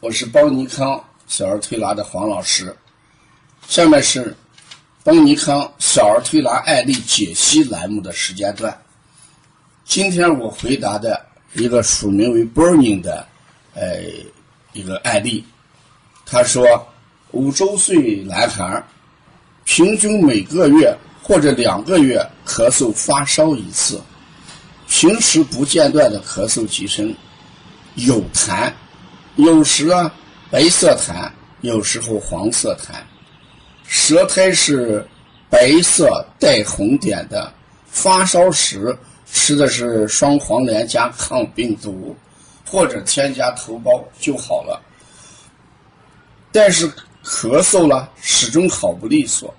我是邦尼康小儿推拿的黄老师。下面是邦尼康小儿推拿案例解析栏目的时间段。今天我回答的一个署名为 Burning 的呃一个案例，他说五周岁男孩平均每个月或者两个月咳嗽发烧一次。平时不间断的咳嗽几声，有痰，有时啊白色痰，有时候黄色痰，舌苔是白色带红点的。发烧时吃的是双黄连加抗病毒，或者添加头孢就好了。但是咳嗽了始终好不利索，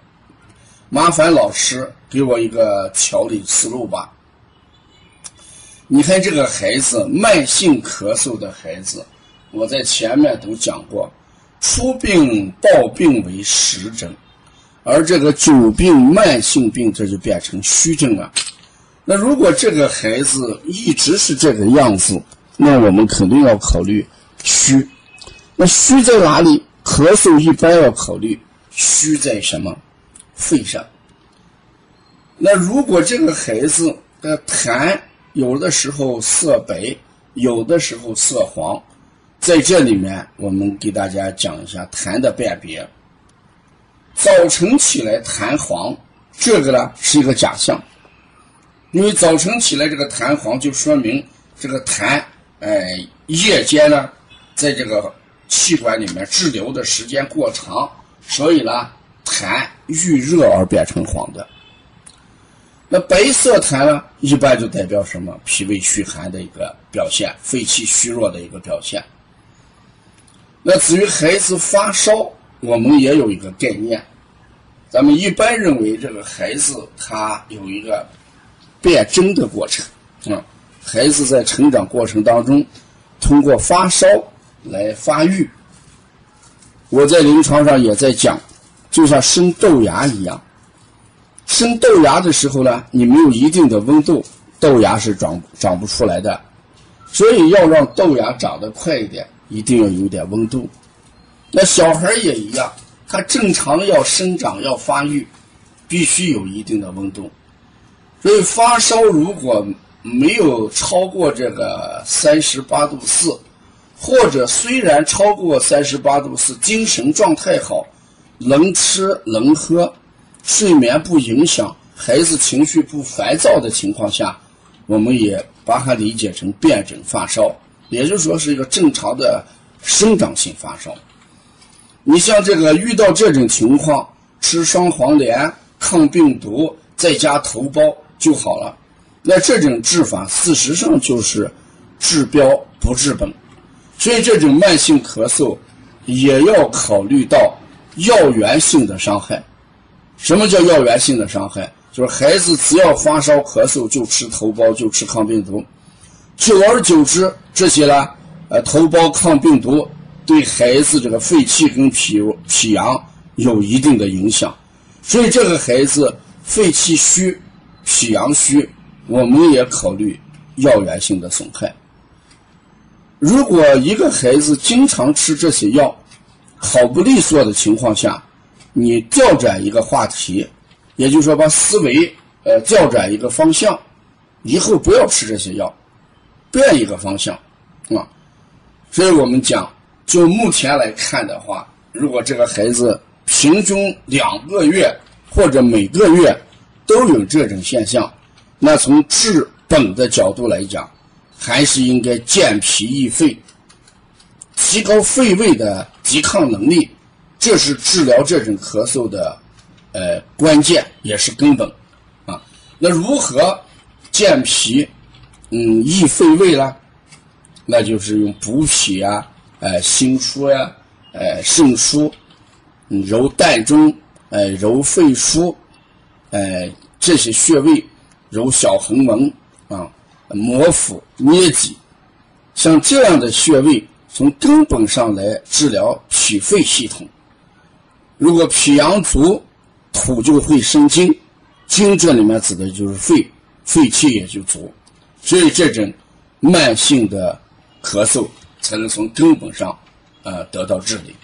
麻烦老师给我一个调理思路吧。你看这个孩子慢性咳嗽的孩子，我在前面都讲过，初病暴病为实症，而这个久病慢性病这就变成虚症了。那如果这个孩子一直是这个样子，那我们肯定要考虑虚。那虚在哪里？咳嗽一般要考虑虚在什么？肺上。那如果这个孩子的痰，有的时候色白，有的时候色黄，在这里面我们给大家讲一下痰的辨别。早晨起来痰黄，这个呢是一个假象，因为早晨起来这个痰黄就说明这个痰，哎，夜间呢在这个气管里面滞留的时间过长，所以呢痰遇热而变成黄的。那白色痰呢，一般就代表什么？脾胃虚寒的一个表现，肺气虚弱的一个表现。那至于孩子发烧，我们也有一个概念。咱们一般认为，这个孩子他有一个变征的过程啊。孩子在成长过程当中，通过发烧来发育。我在临床上也在讲，就像生豆芽一样。生豆芽的时候呢，你没有一定的温度，豆芽是长长不出来的。所以要让豆芽长得快一点，一定要有点温度。那小孩也一样，他正常要生长要发育，必须有一定的温度。所以发烧如果没有超过这个三十八度四，或者虽然超过三十八度四，精神状态好，能吃能喝。睡眠不影响，孩子情绪不烦躁的情况下，我们也把它理解成辩证发烧，也就是说是一个正常的生长性发烧。你像这个遇到这种情况，吃双黄连、抗病毒，再加头孢就好了。那这种治法事实上就是治标不治本，所以这种慢性咳嗽也要考虑到药源性的伤害。什么叫药源性的伤害？就是孩子只要发烧咳嗽就吃头孢，就吃抗病毒，久而久之，这些呢，呃，头孢、抗病毒对孩子这个肺气跟脾脾阳有一定的影响，所以这个孩子肺气虚、脾阳虚，我们也考虑药源性的损害。如果一个孩子经常吃这些药，好不利索的情况下，你调转一个话题，也就是说把思维呃调转一个方向，以后不要吃这些药，变一个方向啊。所以我们讲，就目前来看的话，如果这个孩子平均两个月或者每个月都有这种现象，那从治本的角度来讲，还是应该健脾益肺，提高肺胃的抵抗能力。这是治疗这种咳嗽的，呃，关键也是根本，啊，那如何健脾，嗯，益肺胃啦？那就是用补脾啊，呃，心腧呀，呃，肾腧，揉膻中，呃，揉肺腧，呃，这些穴位，揉小横纹啊，摩腹捏脊，像这样的穴位，从根本上来治疗脾肺系统。如果脾阳足，土就会生金，金这里面指的就是肺，肺气也就足，所以这种慢性的咳嗽才能从根本上呃得到治理。